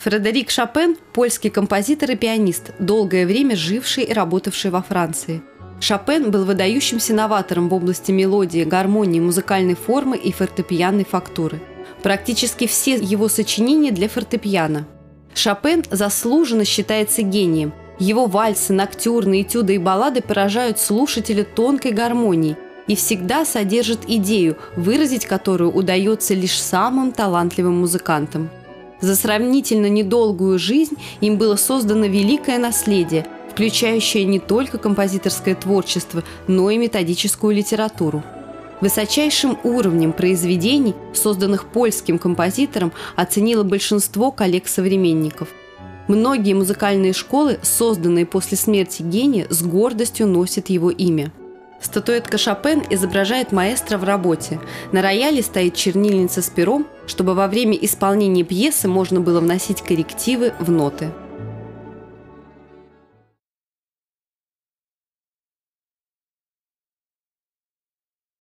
Фредерик Шопен – польский композитор и пианист, долгое время живший и работавший во Франции. Шопен был выдающимся новатором в области мелодии, гармонии, музыкальной формы и фортепианной фактуры. Практически все его сочинения для фортепиано. Шопен заслуженно считается гением. Его вальсы, ноктюрны, этюды и баллады поражают слушателя тонкой гармонией и всегда содержат идею, выразить которую удается лишь самым талантливым музыкантам. За сравнительно недолгую жизнь им было создано великое наследие, включающее не только композиторское творчество, но и методическую литературу. Высочайшим уровнем произведений, созданных польским композитором, оценило большинство коллег-современников. Многие музыкальные школы, созданные после смерти гения, с гордостью носят его имя – Статуэтка Шопен изображает маэстро в работе. На рояле стоит чернильница с пером, чтобы во время исполнения пьесы можно было вносить коррективы в ноты.